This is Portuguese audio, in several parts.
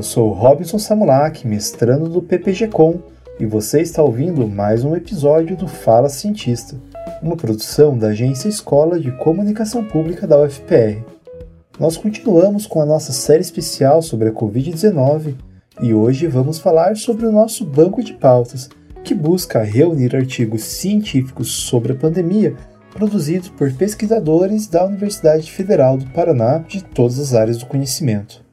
Eu sou Robson Samulak, mestrando do PPG-Com, e você está ouvindo mais um episódio do Fala Cientista, uma produção da Agência Escola de Comunicação Pública da UFPR. Nós continuamos com a nossa série especial sobre a Covid-19 e hoje vamos falar sobre o nosso banco de pautas, que busca reunir artigos científicos sobre a pandemia produzidos por pesquisadores da Universidade Federal do Paraná de todas as áreas do conhecimento.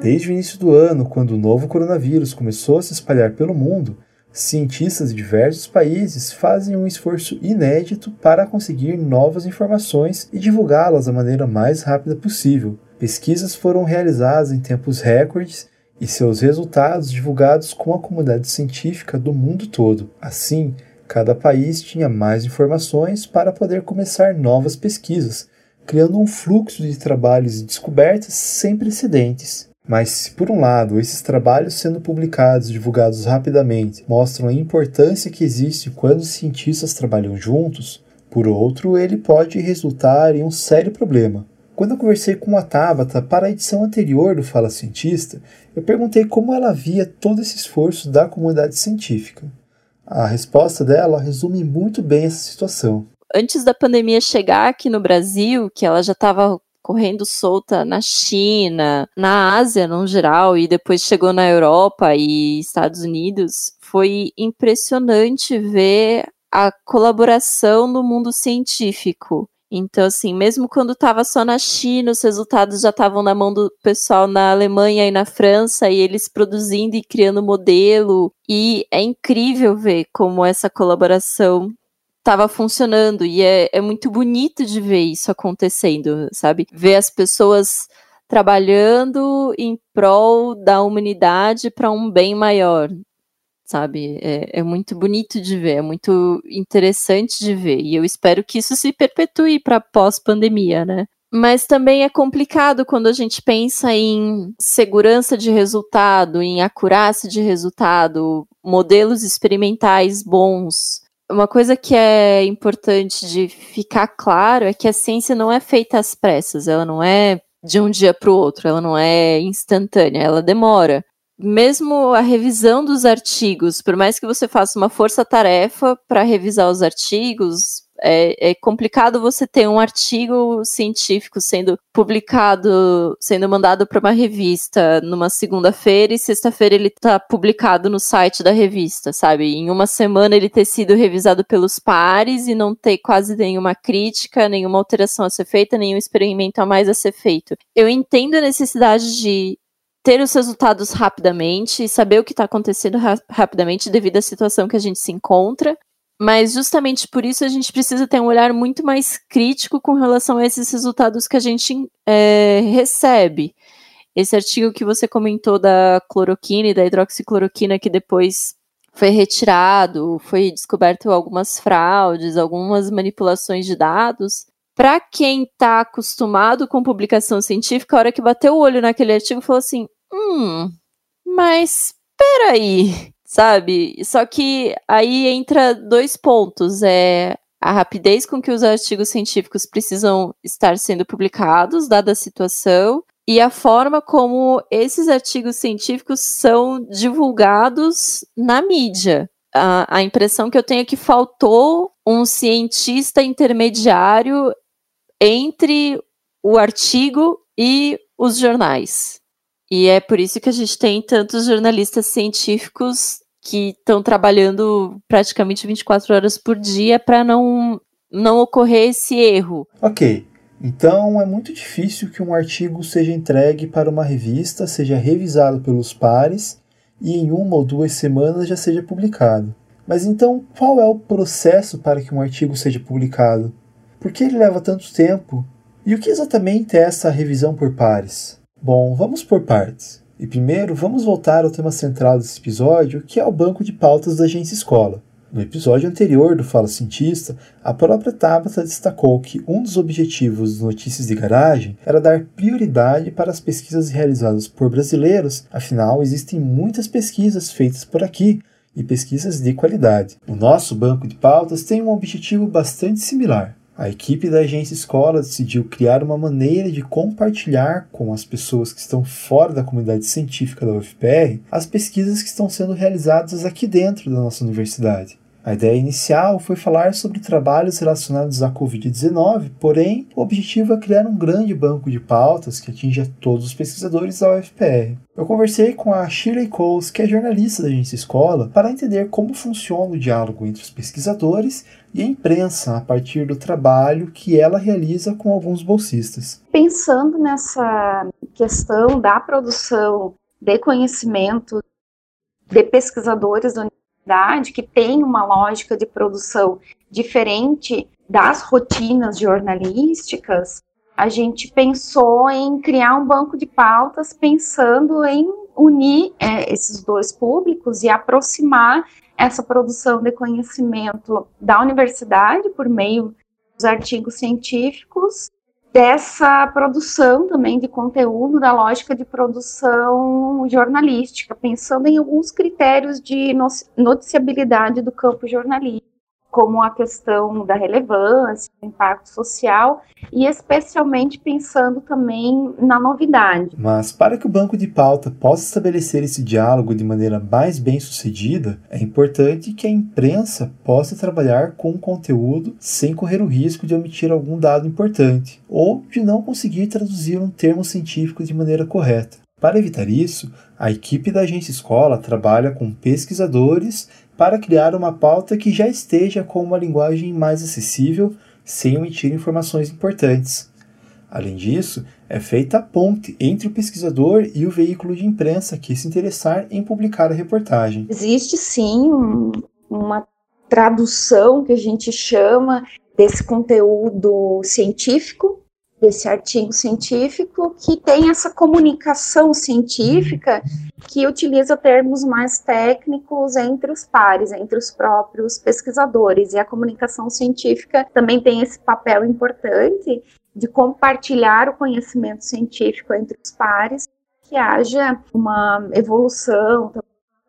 Desde o início do ano, quando o novo coronavírus começou a se espalhar pelo mundo, cientistas de diversos países fazem um esforço inédito para conseguir novas informações e divulgá-las da maneira mais rápida possível. Pesquisas foram realizadas em tempos recordes e seus resultados divulgados com a comunidade científica do mundo todo. Assim, cada país tinha mais informações para poder começar novas pesquisas, criando um fluxo de trabalhos e descobertas sem precedentes. Mas se por um lado esses trabalhos sendo publicados e divulgados rapidamente mostram a importância que existe quando os cientistas trabalham juntos, por outro, ele pode resultar em um sério problema. Quando eu conversei com a Tabata para a edição anterior do Fala Cientista, eu perguntei como ela via todo esse esforço da comunidade científica. A resposta dela resume muito bem essa situação. Antes da pandemia chegar aqui no Brasil, que ela já estava correndo solta na China, na Ásia no geral, e depois chegou na Europa e Estados Unidos, foi impressionante ver a colaboração no mundo científico. Então, assim, mesmo quando estava só na China, os resultados já estavam na mão do pessoal na Alemanha e na França, e eles produzindo e criando modelo. E é incrível ver como essa colaboração estava funcionando e é, é muito bonito de ver isso acontecendo, sabe? Ver as pessoas trabalhando em prol da humanidade para um bem maior, sabe? É, é, muito bonito de ver, é muito interessante de ver e eu espero que isso se perpetue para pós-pandemia, né? Mas também é complicado quando a gente pensa em segurança de resultado, em acurácia de resultado, modelos experimentais bons uma coisa que é importante de ficar claro é que a ciência não é feita às pressas, ela não é de um dia para o outro, ela não é instantânea, ela demora. Mesmo a revisão dos artigos, por mais que você faça uma força-tarefa para revisar os artigos, é, é, complicado você ter um artigo científico sendo publicado, sendo mandado para uma revista numa segunda-feira e sexta-feira ele está publicado no site da revista, sabe? Em uma semana ele ter sido revisado pelos pares e não ter quase nenhuma crítica, nenhuma alteração a ser feita, nenhum experimento a mais a ser feito. Eu entendo a necessidade de ter os resultados rapidamente e saber o que está acontecendo ra rapidamente devido à situação que a gente se encontra, mas justamente por isso a gente precisa ter um olhar muito mais crítico com relação a esses resultados que a gente é, recebe. Esse artigo que você comentou da cloroquina e da hidroxicloroquina, que depois foi retirado, foi descoberto algumas fraudes, algumas manipulações de dados. Para quem está acostumado com publicação científica, a hora que bateu o olho naquele artigo, falou assim: hum, mas peraí, sabe? Só que aí entra dois pontos. É a rapidez com que os artigos científicos precisam estar sendo publicados, dada a situação, e a forma como esses artigos científicos são divulgados na mídia. A, a impressão que eu tenho é que faltou um cientista intermediário entre o artigo e os jornais. E é por isso que a gente tem tantos jornalistas científicos que estão trabalhando praticamente 24 horas por dia para não, não ocorrer esse erro. Ok. Então é muito difícil que um artigo seja entregue para uma revista, seja revisado pelos pares e em uma ou duas semanas já seja publicado. Mas então qual é o processo para que um artigo seja publicado? Por que ele leva tanto tempo? E o que exatamente é essa revisão por pares? Bom, vamos por partes. E primeiro, vamos voltar ao tema central desse episódio, que é o banco de pautas da Agência Escola. No episódio anterior do Fala Cientista, a própria Tabata destacou que um dos objetivos do Notícias de Garagem era dar prioridade para as pesquisas realizadas por brasileiros, afinal, existem muitas pesquisas feitas por aqui e pesquisas de qualidade. O nosso banco de pautas tem um objetivo bastante similar. A equipe da agência escola decidiu criar uma maneira de compartilhar com as pessoas que estão fora da comunidade científica da UFPR as pesquisas que estão sendo realizadas aqui dentro da nossa universidade. A ideia inicial foi falar sobre trabalhos relacionados à Covid-19, porém, o objetivo é criar um grande banco de pautas que atinja todos os pesquisadores da UFPR. Eu conversei com a Shirley Coles, que é jornalista da agência Escola, para entender como funciona o diálogo entre os pesquisadores e a imprensa a partir do trabalho que ela realiza com alguns bolsistas. Pensando nessa questão da produção de conhecimento de pesquisadores da que tem uma lógica de produção diferente das rotinas jornalísticas, a gente pensou em criar um banco de pautas pensando em unir é, esses dois públicos e aproximar essa produção de conhecimento da universidade por meio dos artigos científicos dessa produção também de conteúdo, da lógica de produção jornalística, pensando em alguns critérios de noticiabilidade do campo jornalístico como a questão da relevância, do impacto social e especialmente pensando também na novidade. Mas para que o banco de pauta possa estabelecer esse diálogo de maneira mais bem sucedida, é importante que a imprensa possa trabalhar com o conteúdo sem correr o risco de omitir algum dado importante ou de não conseguir traduzir um termo científico de maneira correta. Para evitar isso, a equipe da agência escola trabalha com pesquisadores para criar uma pauta que já esteja com uma linguagem mais acessível, sem omitir informações importantes. Além disso, é feita a ponte entre o pesquisador e o veículo de imprensa que se interessar em publicar a reportagem. Existe sim um, uma tradução que a gente chama desse conteúdo científico desse artigo científico que tem essa comunicação científica que utiliza termos mais técnicos entre os pares, entre os próprios pesquisadores. E a comunicação científica também tem esse papel importante de compartilhar o conhecimento científico entre os pares, que haja uma evolução,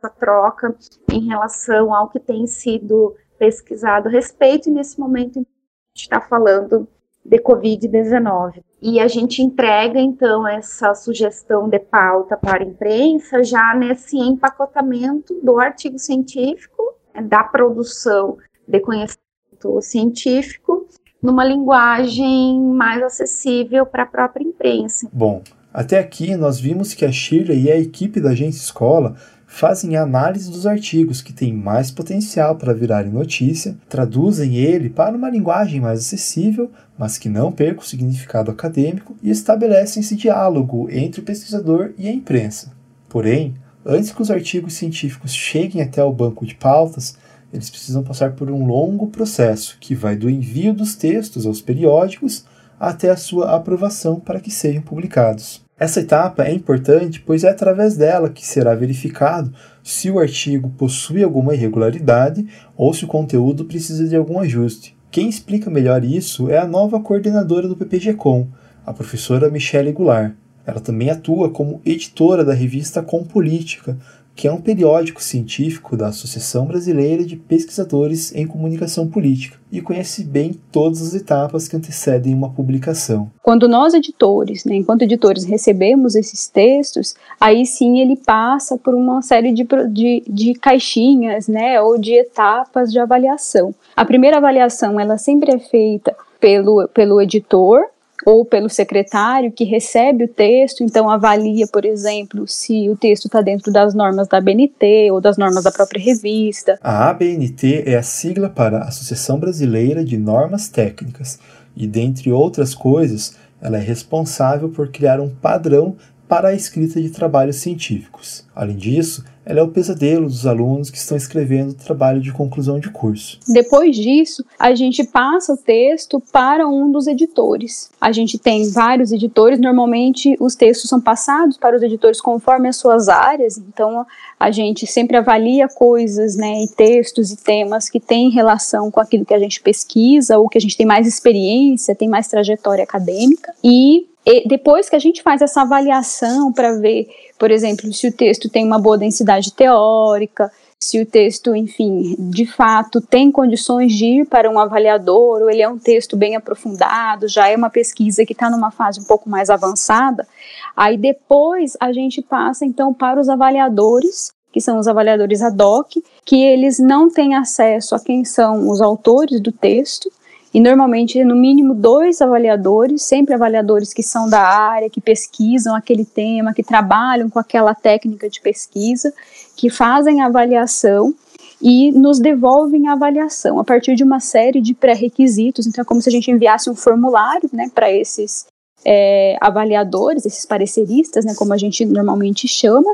uma troca em relação ao que tem sido pesquisado a respeito, e nesse momento a gente está falando de Covid-19. E a gente entrega, então, essa sugestão de pauta para a imprensa já nesse empacotamento do artigo científico, né, da produção de conhecimento científico, numa linguagem mais acessível para a própria imprensa. Bom, até aqui nós vimos que a Shirley e a equipe da Agência Escola fazem análise dos artigos que têm mais potencial para virarem notícia, traduzem ele para uma linguagem mais acessível, mas que não perca o significado acadêmico e estabelecem esse diálogo entre o pesquisador e a imprensa. Porém, antes que os artigos científicos cheguem até o banco de pautas, eles precisam passar por um longo processo que vai do envio dos textos aos periódicos até a sua aprovação para que sejam publicados. Essa etapa é importante, pois é através dela que será verificado se o artigo possui alguma irregularidade ou se o conteúdo precisa de algum ajuste. Quem explica melhor isso é a nova coordenadora do PPG-Com, a professora Michele Goulart. Ela também atua como editora da revista Com Política, que é um periódico científico da Associação Brasileira de Pesquisadores em Comunicação Política e conhece bem todas as etapas que antecedem uma publicação. Quando nós, editores, né, enquanto editores, recebemos esses textos, aí sim ele passa por uma série de, de, de caixinhas né, ou de etapas de avaliação. A primeira avaliação ela sempre é feita pelo, pelo editor, ou pelo secretário que recebe o texto, então avalia, por exemplo, se o texto está dentro das normas da ABNT ou das normas da própria revista. A ABNT é a sigla para Associação Brasileira de Normas Técnicas e, dentre outras coisas, ela é responsável por criar um padrão para a escrita de trabalhos científicos. Além disso, ela é o pesadelo dos alunos que estão escrevendo o trabalho de conclusão de curso. Depois disso, a gente passa o texto para um dos editores. A gente tem vários editores, normalmente os textos são passados para os editores conforme as suas áreas, então a gente sempre avalia coisas, né, e textos e temas que têm relação com aquilo que a gente pesquisa ou que a gente tem mais experiência, tem mais trajetória acadêmica e e depois que a gente faz essa avaliação para ver, por exemplo, se o texto tem uma boa densidade teórica, se o texto, enfim, de fato tem condições de ir para um avaliador, ou ele é um texto bem aprofundado, já é uma pesquisa que está numa fase um pouco mais avançada. Aí depois a gente passa então para os avaliadores, que são os avaliadores ad hoc, que eles não têm acesso a quem são os autores do texto, e normalmente no mínimo dois avaliadores, sempre avaliadores que são da área, que pesquisam aquele tema, que trabalham com aquela técnica de pesquisa, que fazem a avaliação e nos devolvem a avaliação a partir de uma série de pré-requisitos. Então, é como se a gente enviasse um formulário né, para esses é, avaliadores, esses pareceristas, né, como a gente normalmente chama,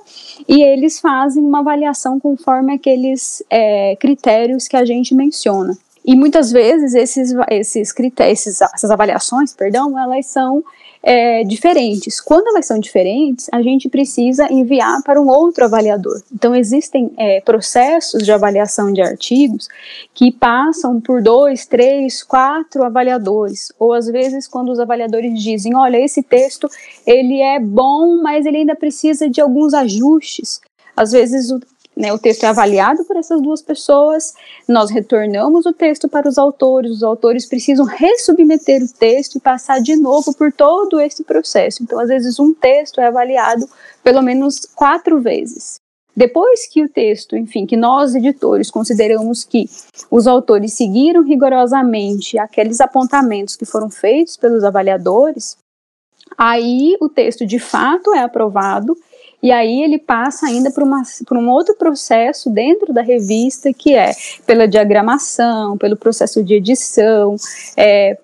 e eles fazem uma avaliação conforme aqueles é, critérios que a gente menciona. E muitas vezes esses, esses critérios, essas avaliações, perdão, elas são é, diferentes. Quando elas são diferentes, a gente precisa enviar para um outro avaliador. Então, existem é, processos de avaliação de artigos que passam por dois, três, quatro avaliadores. Ou às vezes, quando os avaliadores dizem, olha, esse texto ele é bom, mas ele ainda precisa de alguns ajustes. Às vezes o, né, o texto é avaliado por essas duas pessoas, nós retornamos o texto para os autores, os autores precisam ressubmeter o texto e passar de novo por todo esse processo. Então, às vezes, um texto é avaliado pelo menos quatro vezes. Depois que o texto, enfim, que nós editores consideramos que os autores seguiram rigorosamente aqueles apontamentos que foram feitos pelos avaliadores, aí o texto de fato é aprovado e aí ele passa ainda por, uma, por um outro processo dentro da revista, que é pela diagramação, pelo processo de edição, é,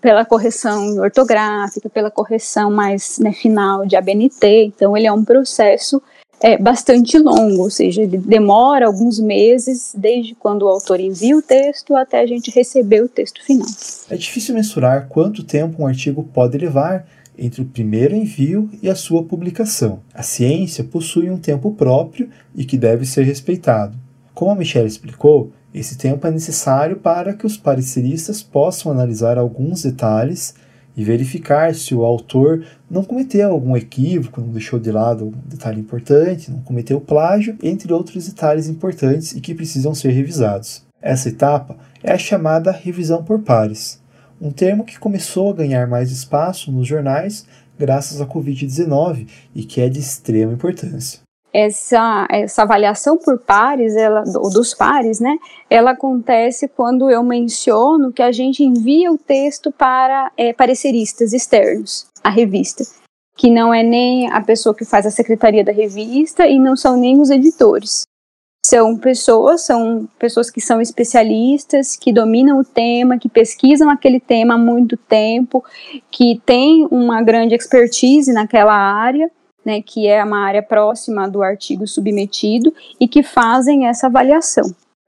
pela correção ortográfica, pela correção mais né, final de ABNT. Então, ele é um processo é, bastante longo, ou seja, ele demora alguns meses desde quando o autor envia o texto até a gente receber o texto final. É difícil mensurar quanto tempo um artigo pode levar entre o primeiro envio e a sua publicação. A ciência possui um tempo próprio e que deve ser respeitado. Como a Michelle explicou, esse tempo é necessário para que os pareceristas possam analisar alguns detalhes e verificar se o autor não cometeu algum equívoco, não deixou de lado algum detalhe importante, não cometeu plágio, entre outros detalhes importantes e que precisam ser revisados. Essa etapa é a chamada revisão por pares um termo que começou a ganhar mais espaço nos jornais graças à Covid-19 e que é de extrema importância. Essa, essa avaliação por pares, ela, dos pares, né, ela acontece quando eu menciono que a gente envia o texto para é, pareceristas externos, a revista, que não é nem a pessoa que faz a secretaria da revista e não são nem os editores são pessoas, são pessoas que são especialistas, que dominam o tema, que pesquisam aquele tema há muito tempo, que têm uma grande expertise naquela área, né, que é uma área próxima do artigo submetido e que fazem essa avaliação.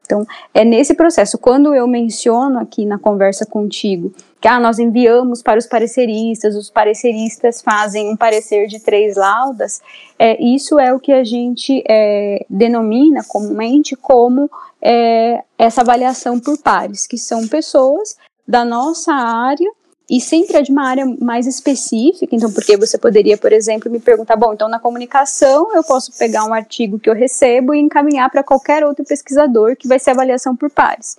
Então, é nesse processo. Quando eu menciono aqui na conversa contigo que ah, nós enviamos para os pareceristas, os pareceristas fazem um parecer de três laudas, é, isso é o que a gente é, denomina comumente como é, essa avaliação por pares, que são pessoas da nossa área e sempre é de uma área mais específica, então porque você poderia, por exemplo, me perguntar, bom, então na comunicação eu posso pegar um artigo que eu recebo e encaminhar para qualquer outro pesquisador que vai ser avaliação por pares.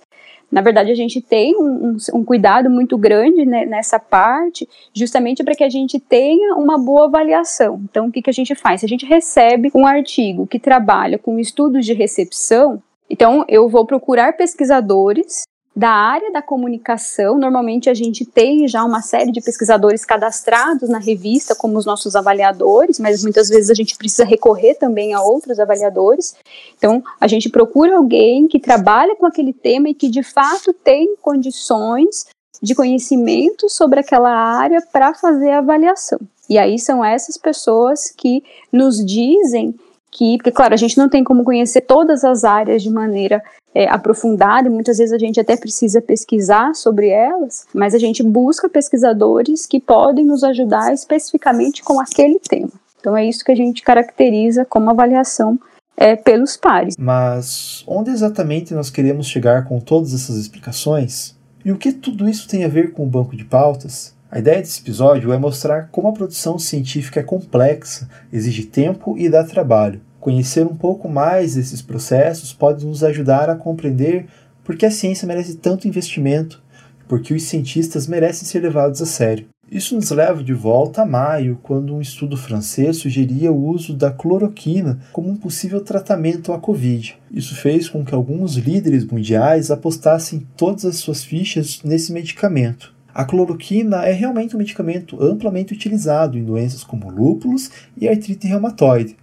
Na verdade, a gente tem um, um, cuidado muito grande né, nessa parte, justamente para que a gente tenha uma boa avaliação. Então, o que, que a gente faz? Se a gente recebe um artigo que trabalha com estudos de recepção, então eu vou procurar pesquisadores da área da comunicação. Normalmente a gente tem já uma série de pesquisadores cadastrados na revista como os nossos avaliadores, mas muitas vezes a gente precisa recorrer também a outros avaliadores. Então, a gente procura alguém que trabalha com aquele tema e que de fato tem condições de conhecimento sobre aquela área para fazer a avaliação. E aí são essas pessoas que nos dizem que, porque claro, a gente não tem como conhecer todas as áreas de maneira é, aprofundada e muitas vezes a gente até precisa pesquisar sobre elas, mas a gente busca pesquisadores que podem nos ajudar especificamente com aquele tema. Então é isso que a gente caracteriza como avaliação é, pelos pares. Mas onde exatamente nós queremos chegar com todas essas explicações? E o que tudo isso tem a ver com o banco de pautas? A ideia desse episódio é mostrar como a produção científica é complexa, exige tempo e dá trabalho. Conhecer um pouco mais desses processos pode nos ajudar a compreender por que a ciência merece tanto investimento, porque os cientistas merecem ser levados a sério. Isso nos leva de volta a maio, quando um estudo francês sugeria o uso da cloroquina como um possível tratamento à Covid. Isso fez com que alguns líderes mundiais apostassem todas as suas fichas nesse medicamento. A cloroquina é realmente um medicamento amplamente utilizado em doenças como lúpulos e artrite reumatoide,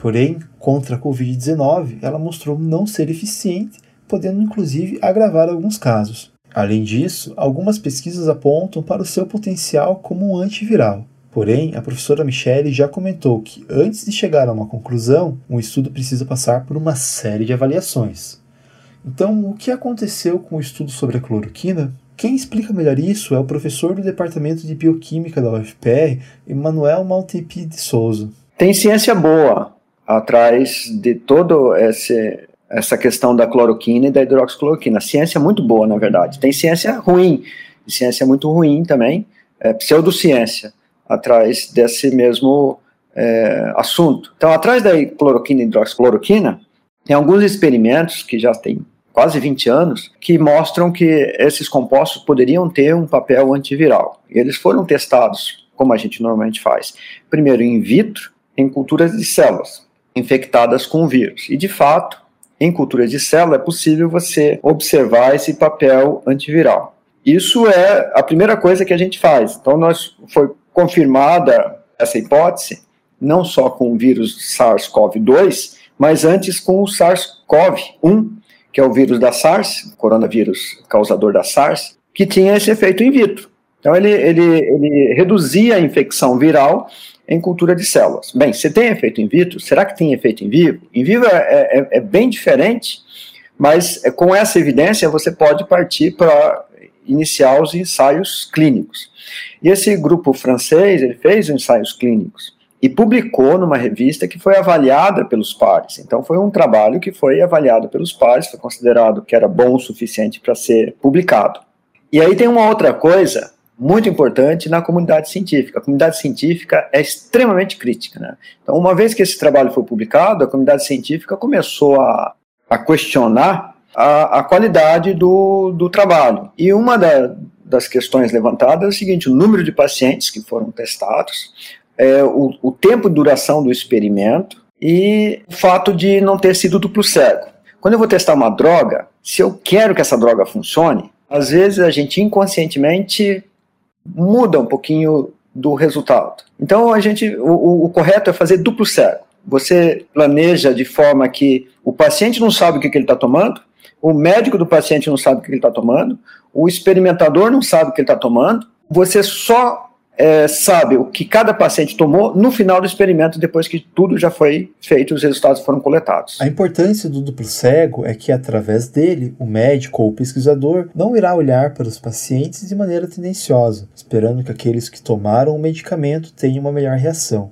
Porém, contra a Covid-19, ela mostrou não ser eficiente, podendo inclusive agravar alguns casos. Além disso, algumas pesquisas apontam para o seu potencial como um antiviral. Porém, a professora Michele já comentou que, antes de chegar a uma conclusão, um estudo precisa passar por uma série de avaliações. Então, o que aconteceu com o estudo sobre a cloroquina? Quem explica melhor isso é o professor do Departamento de Bioquímica da UFPR, Emanuel Maltepi de Souza. Tem ciência boa, atrás de todo essa questão da cloroquina e da hidroxicloroquina. A ciência é muito boa, na verdade. Tem ciência ruim, ciência muito ruim também, é, pseudociência, atrás desse mesmo é, assunto. Então, atrás da cloroquina e hidroxicloroquina, tem alguns experimentos que já têm quase 20 anos, que mostram que esses compostos poderiam ter um papel antiviral. E eles foram testados, como a gente normalmente faz, primeiro in vitro, em culturas de células infectadas com o vírus. E, de fato, em culturas de célula é possível você observar esse papel antiviral. Isso é a primeira coisa que a gente faz. Então, nós foi confirmada essa hipótese, não só com o vírus SARS-CoV-2, mas antes com o SARS-CoV-1, que é o vírus da SARS, coronavírus causador da SARS, que tinha esse efeito in vitro. Então, ele, ele, ele reduzia a infecção viral em cultura de células. Bem, se tem efeito in vitro, será que tem efeito em vivo? Em vivo é, é, é bem diferente, mas é, com essa evidência você pode partir para iniciar os ensaios clínicos. E esse grupo francês, ele fez ensaios clínicos e publicou numa revista que foi avaliada pelos pares. Então foi um trabalho que foi avaliado pelos pares, foi considerado que era bom o suficiente para ser publicado. E aí tem uma outra coisa muito importante na comunidade científica. A comunidade científica é extremamente crítica. Né? Então, uma vez que esse trabalho foi publicado, a comunidade científica começou a, a questionar a, a qualidade do, do trabalho. E uma da, das questões levantadas é o seguinte: o número de pacientes que foram testados, é, o, o tempo de duração do experimento e o fato de não ter sido duplo cego. Quando eu vou testar uma droga, se eu quero que essa droga funcione, às vezes a gente inconscientemente muda um pouquinho do resultado. Então a gente, o, o correto é fazer duplo cego. Você planeja de forma que o paciente não sabe o que, que ele está tomando, o médico do paciente não sabe o que ele está tomando, o experimentador não sabe o que ele está tomando. Você só é, sabe o que cada paciente tomou no final do experimento, depois que tudo já foi feito e os resultados foram coletados. A importância do duplo cego é que, através dele, o médico ou o pesquisador não irá olhar para os pacientes de maneira tendenciosa, esperando que aqueles que tomaram o medicamento tenham uma melhor reação.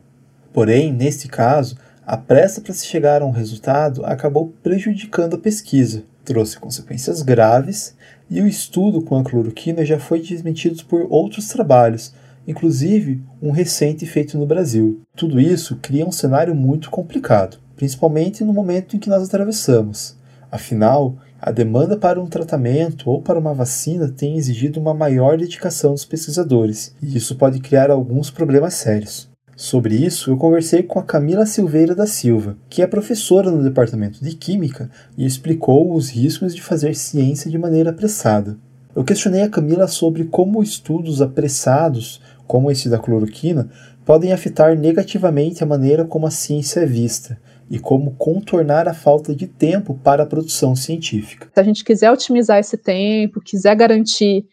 Porém, neste caso, a pressa para se chegar a um resultado acabou prejudicando a pesquisa, trouxe consequências graves e o estudo com a cloroquina já foi desmentido por outros trabalhos inclusive um recente feito no Brasil. Tudo isso cria um cenário muito complicado, principalmente no momento em que nós atravessamos. Afinal, a demanda para um tratamento ou para uma vacina tem exigido uma maior dedicação dos pesquisadores, e isso pode criar alguns problemas sérios. Sobre isso, eu conversei com a Camila Silveira da Silva, que é professora no Departamento de Química e explicou os riscos de fazer ciência de maneira apressada. Eu questionei a Camila sobre como estudos apressados como esse da cloroquina, podem afetar negativamente a maneira como a ciência é vista e como contornar a falta de tempo para a produção científica. Se a gente quiser otimizar esse tempo, quiser garantir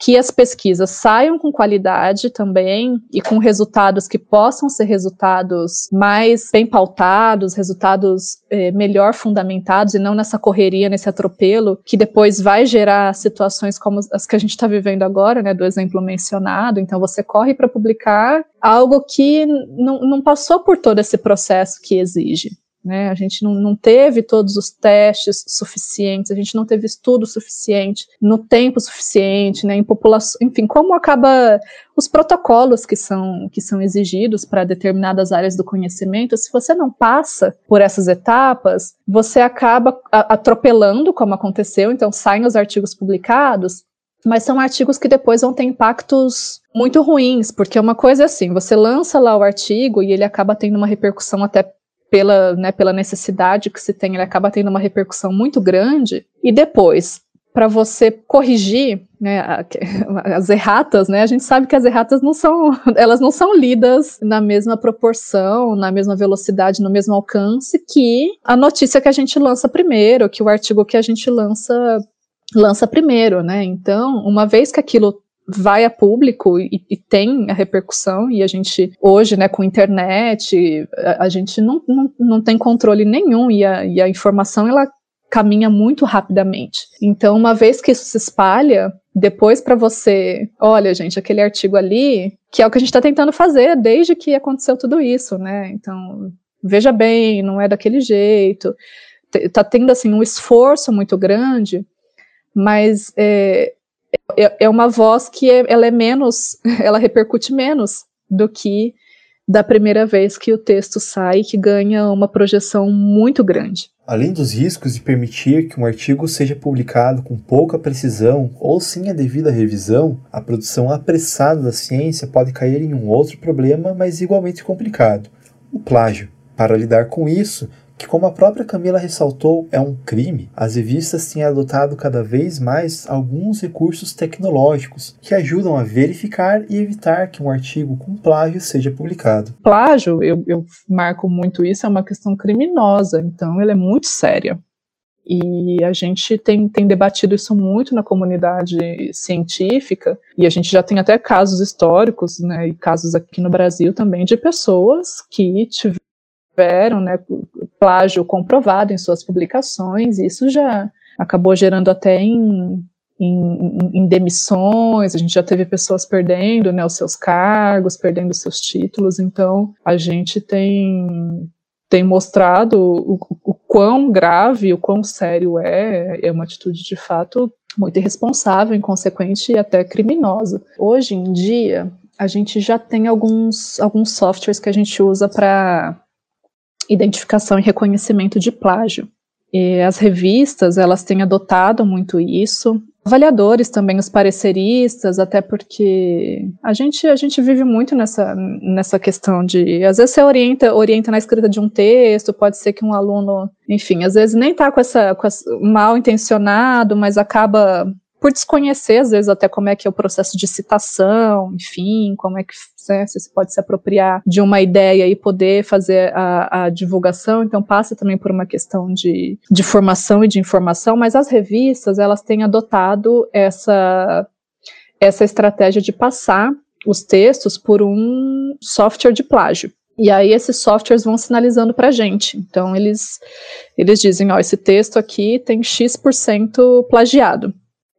que as pesquisas saiam com qualidade também e com resultados que possam ser resultados mais bem pautados, resultados eh, melhor fundamentados e não nessa correria, nesse atropelo que depois vai gerar situações como as que a gente está vivendo agora, né, do exemplo mencionado. Então você corre para publicar algo que não, não passou por todo esse processo que exige. Né? A gente não, não teve todos os testes suficientes, a gente não teve estudo suficiente, no tempo suficiente, né? em população, enfim, como acaba os protocolos que são, que são exigidos para determinadas áreas do conhecimento, se você não passa por essas etapas, você acaba atropelando, como aconteceu, então saem os artigos publicados, mas são artigos que depois vão ter impactos muito ruins, porque uma coisa é assim, você lança lá o artigo e ele acaba tendo uma repercussão até pela, né, pela necessidade que se tem, ele acaba tendo uma repercussão muito grande, e depois, para você corrigir né, as erratas, né, a gente sabe que as erratas não são, elas não são lidas na mesma proporção, na mesma velocidade, no mesmo alcance que a notícia que a gente lança primeiro, que o artigo que a gente lança lança primeiro, né? Então, uma vez que aquilo vai a público e, e, tem a repercussão, e a gente, hoje, né, com internet, a, a gente não, não, não tem controle nenhum, e a, e a informação, ela caminha muito rapidamente. Então, uma vez que isso se espalha, depois para você, olha, gente, aquele artigo ali, que é o que a gente está tentando fazer desde que aconteceu tudo isso, né? Então, veja bem, não é daquele jeito. Tá tendo assim um esforço muito grande, mas é, é, é uma voz que é, ela é menos, ela repercute menos do que da primeira vez que o texto sai, que ganha uma projeção muito grande. Além dos riscos de permitir que um artigo seja publicado com pouca precisão ou sem a devida revisão, a produção apressada da ciência pode cair em um outro problema, mas igualmente complicado: o plágio. Para lidar com isso, que, como a própria Camila ressaltou, é um crime, as revistas têm adotado cada vez mais alguns recursos tecnológicos que ajudam a verificar e evitar que um artigo com plágio seja publicado. Plágio, eu, eu marco muito isso, é uma questão criminosa, então ela é muito séria. E a gente tem, tem debatido isso muito na comunidade científica, e a gente já tem até casos históricos, né, e casos aqui no Brasil também, de pessoas que tiveram né, plágio comprovado em suas publicações, e isso já acabou gerando até em, em, em, demissões, a gente já teve pessoas perdendo né, os seus cargos, perdendo os seus títulos, então a gente tem, tem mostrado o, o quão grave, o quão sério é, é uma atitude de fato muito irresponsável, inconsequente e até criminosa. Hoje em dia, a gente já tem alguns, alguns softwares que a gente usa para identificação e reconhecimento de plágio. E as revistas, elas têm adotado muito isso. Avaliadores também, os pareceristas, até porque a gente, a gente vive muito nessa, nessa questão de, às vezes você orienta, orienta na escrita de um texto, pode ser que um aluno, enfim, às vezes nem está com com essa mal intencionado, mas acaba por desconhecer, às vezes, até como é que é o processo de citação, enfim, como é que né, você pode se apropriar de uma ideia e poder fazer a, a, divulgação, então passa também por uma questão de, de formação e de informação, mas as revistas, elas têm adotado essa, essa estratégia de passar os textos por um software de plágio. E aí esses softwares vão sinalizando para a gente. Então eles, eles dizem, ó, esse texto aqui tem X% plagiado.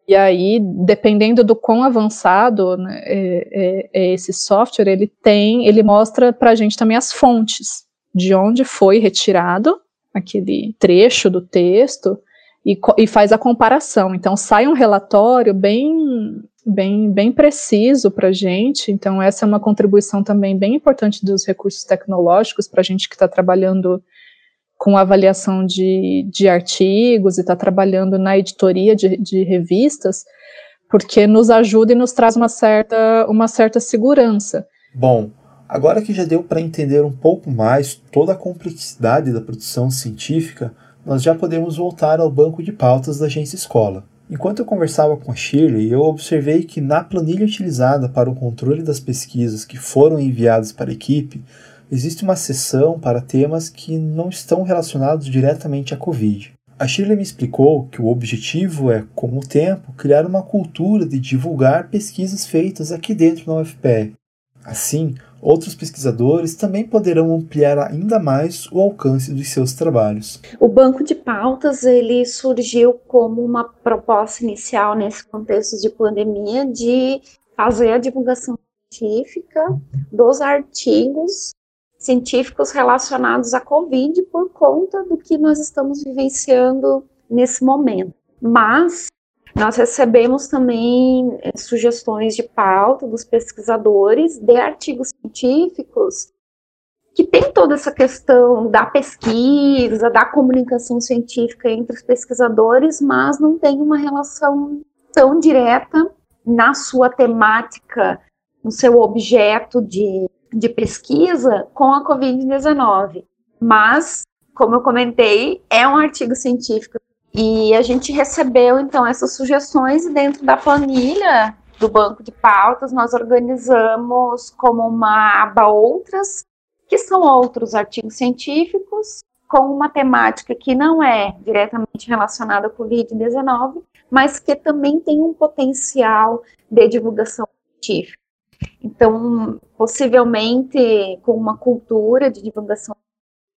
E aí, dependendo do quão avançado né, é, é, é, esse software, ele tem, ele mostra para a gente também as fontes de onde foi retirado aquele trecho do texto e, e faz a comparação. Então, sai um relatório bem bem, bem preciso para a gente. Então, essa é uma contribuição também bem importante dos recursos tecnológicos para a gente que está trabalhando com avaliação de, de artigos e está trabalhando na editoria de, de revistas, porque nos ajuda e nos traz uma certa, uma certa segurança. Bom, agora que já deu para entender um pouco mais toda a complexidade da produção científica, nós já podemos voltar ao banco de pautas da Agência Escola. Enquanto eu conversava com a Shirley, eu observei que na planilha utilizada para o controle das pesquisas que foram enviadas para a equipe, existe uma seção para temas que não estão relacionados diretamente à Covid. A Shirley me explicou que o objetivo é, com o tempo, criar uma cultura de divulgar pesquisas feitas aqui dentro da UFPE. Assim, outros pesquisadores também poderão ampliar ainda mais o alcance dos seus trabalhos. O banco de pautas ele surgiu como uma proposta inicial nesse contexto de pandemia de fazer a divulgação científica dos artigos científicos relacionados à Covid por conta do que nós estamos vivenciando nesse momento. Mas nós recebemos também é, sugestões de pauta dos pesquisadores de artigos científicos que tem toda essa questão da pesquisa, da comunicação científica entre os pesquisadores, mas não tem uma relação tão direta na sua temática, no seu objeto de, de pesquisa com a Covid-19. Mas, como eu comentei, é um artigo científico e a gente recebeu então essas sugestões e dentro da planilha do banco de pautas nós organizamos como uma aba outras que são outros artigos científicos com uma temática que não é diretamente relacionada o Covid-19, mas que também tem um potencial de divulgação científica. Então, possivelmente, com uma cultura de divulgação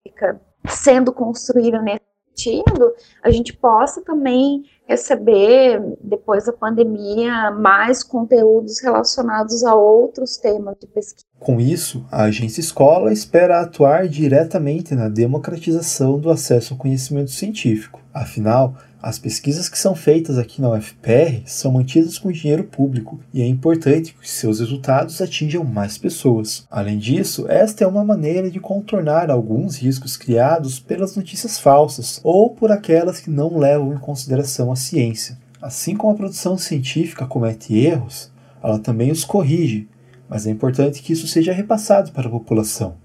científica sendo construída nesse sentido, a gente possa também receber, depois da pandemia, mais conteúdos relacionados a outros temas de pesquisa. Com isso, a Agência Escola espera atuar diretamente na democratização do acesso ao conhecimento científico. Afinal, as pesquisas que são feitas aqui na UFPR são mantidas com dinheiro público e é importante que seus resultados atinjam mais pessoas. Além disso, esta é uma maneira de contornar alguns riscos criados pelas notícias falsas ou por aquelas que não levam em consideração a ciência. Assim como a produção científica comete erros, ela também os corrige, mas é importante que isso seja repassado para a população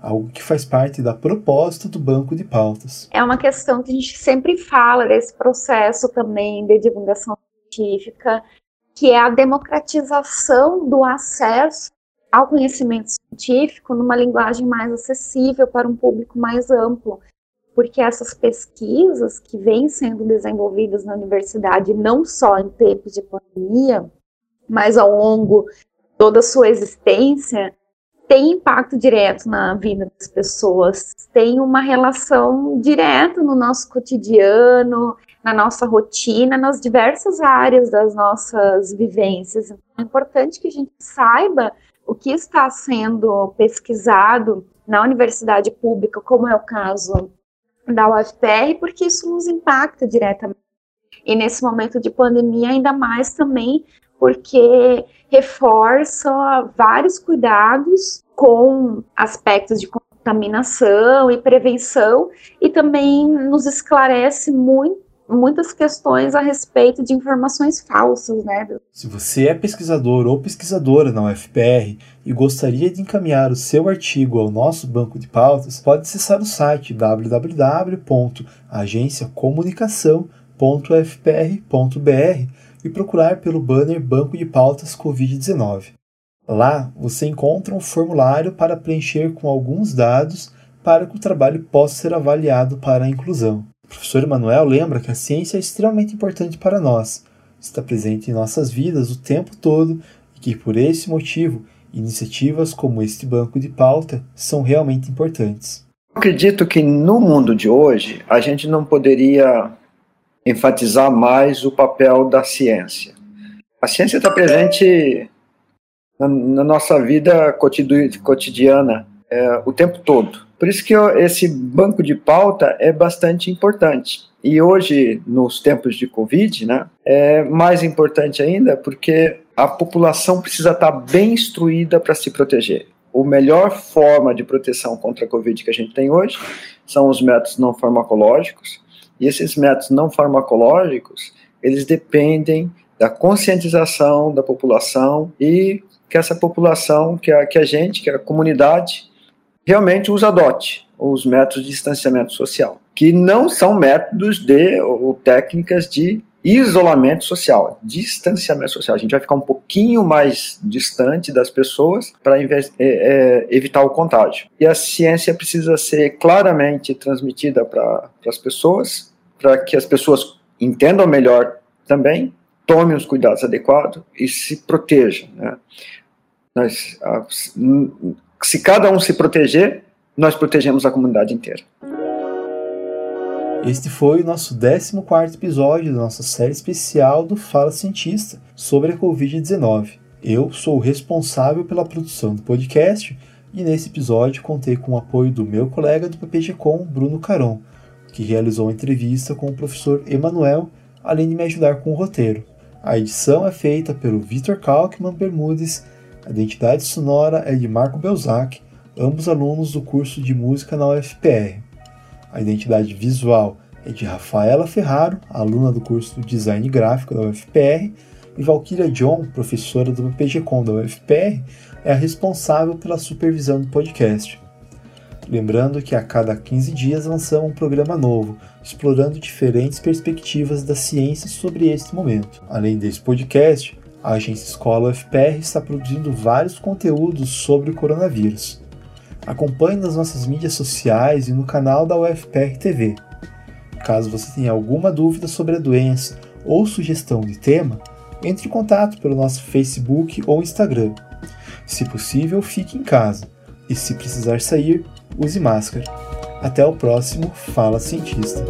algo que faz parte da proposta do banco de pautas. É uma questão que a gente sempre fala desse processo também de divulgação científica, que é a democratização do acesso ao conhecimento científico numa linguagem mais acessível para um público mais amplo. Porque essas pesquisas que vêm sendo desenvolvidas na universidade, não só em tempos de pandemia, mas ao longo toda a sua existência, tem impacto direto na vida das pessoas, tem uma relação direta no nosso cotidiano, na nossa rotina, nas diversas áreas das nossas vivências. Então, é importante que a gente saiba o que está sendo pesquisado na universidade pública, como é o caso da UFPR, porque isso nos impacta diretamente. E nesse momento de pandemia, ainda mais também porque reforça vários cuidados com aspectos de contaminação e prevenção e também nos esclarece muito muitas questões a respeito de informações falsas, né? Se você é pesquisador ou pesquisadora na UFPR e gostaria de encaminhar o seu artigo ao nosso banco de pautas, pode acessar o site www.agenciacomunicação.ufpr.br e procurar pelo banner Banco de Pautas Covid-19. Lá você encontra um formulário para preencher com alguns dados para que o trabalho possa ser avaliado para a inclusão. O professor Emanuel lembra que a ciência é extremamente importante para nós, está presente em nossas vidas o tempo todo e que, por esse motivo, iniciativas como este banco de pauta são realmente importantes. Acredito que no mundo de hoje a gente não poderia enfatizar mais o papel da ciência. A ciência está presente na, na nossa vida cotidiana é, o tempo todo. Por isso que eu, esse banco de pauta é bastante importante. E hoje, nos tempos de Covid, né, é mais importante ainda porque a população precisa estar bem instruída para se proteger. A melhor forma de proteção contra a Covid que a gente tem hoje são os métodos não farmacológicos, e esses métodos não farmacológicos, eles dependem da conscientização da população e que essa população, que a, que a gente, que a comunidade, realmente os adote, os métodos de distanciamento social, que não são métodos de ou técnicas de isolamento social, distanciamento social. A gente vai ficar um pouquinho mais distante das pessoas para é, é, evitar o contágio. E a ciência precisa ser claramente transmitida para as pessoas para que as pessoas entendam melhor também, tomem os cuidados adequados e se protejam. Né? Nós, se cada um se proteger, nós protegemos a comunidade inteira. Este foi o nosso 14 episódio da nossa série especial do Fala Cientista sobre a Covid-19. Eu sou o responsável pela produção do podcast e nesse episódio contei com o apoio do meu colega do PPG-Com, Bruno Caron, que realizou a entrevista com o professor Emanuel, além de me ajudar com o roteiro. A edição é feita pelo Vitor Kalkman Bermudes, a identidade sonora é de Marco Belzac, ambos alunos do curso de música na UFPR. A identidade visual é de Rafaela Ferraro, aluna do curso de Design Gráfico da UFPR, e Valkyria John, professora do PGCom da UFPR, é a responsável pela supervisão do podcast. Lembrando que a cada 15 dias lançamos um programa novo, explorando diferentes perspectivas da ciência sobre este momento. Além desse podcast, a Agência Escola UFPR está produzindo vários conteúdos sobre o coronavírus. Acompanhe nas nossas mídias sociais e no canal da UFPR TV. Caso você tenha alguma dúvida sobre a doença ou sugestão de tema, entre em contato pelo nosso Facebook ou Instagram. Se possível, fique em casa e, se precisar sair, use máscara. Até o próximo Fala Cientista.